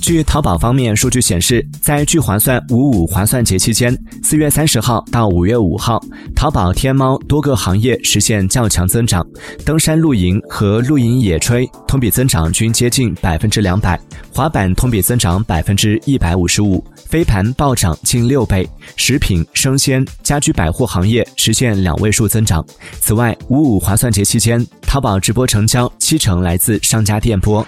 据淘宝方面数据显示在聚划算五五划算节期间四月三十号到五月五号淘宝天猫多个行业实现较强增长登山露营和露营野炊同比增长均接近百分之两百滑板同比增长百分之一百五十五飞盘暴涨近六倍食品生鲜家居百货行业实现两位数增长。此外五五划算节期间淘宝直播成交七成来自商家电波。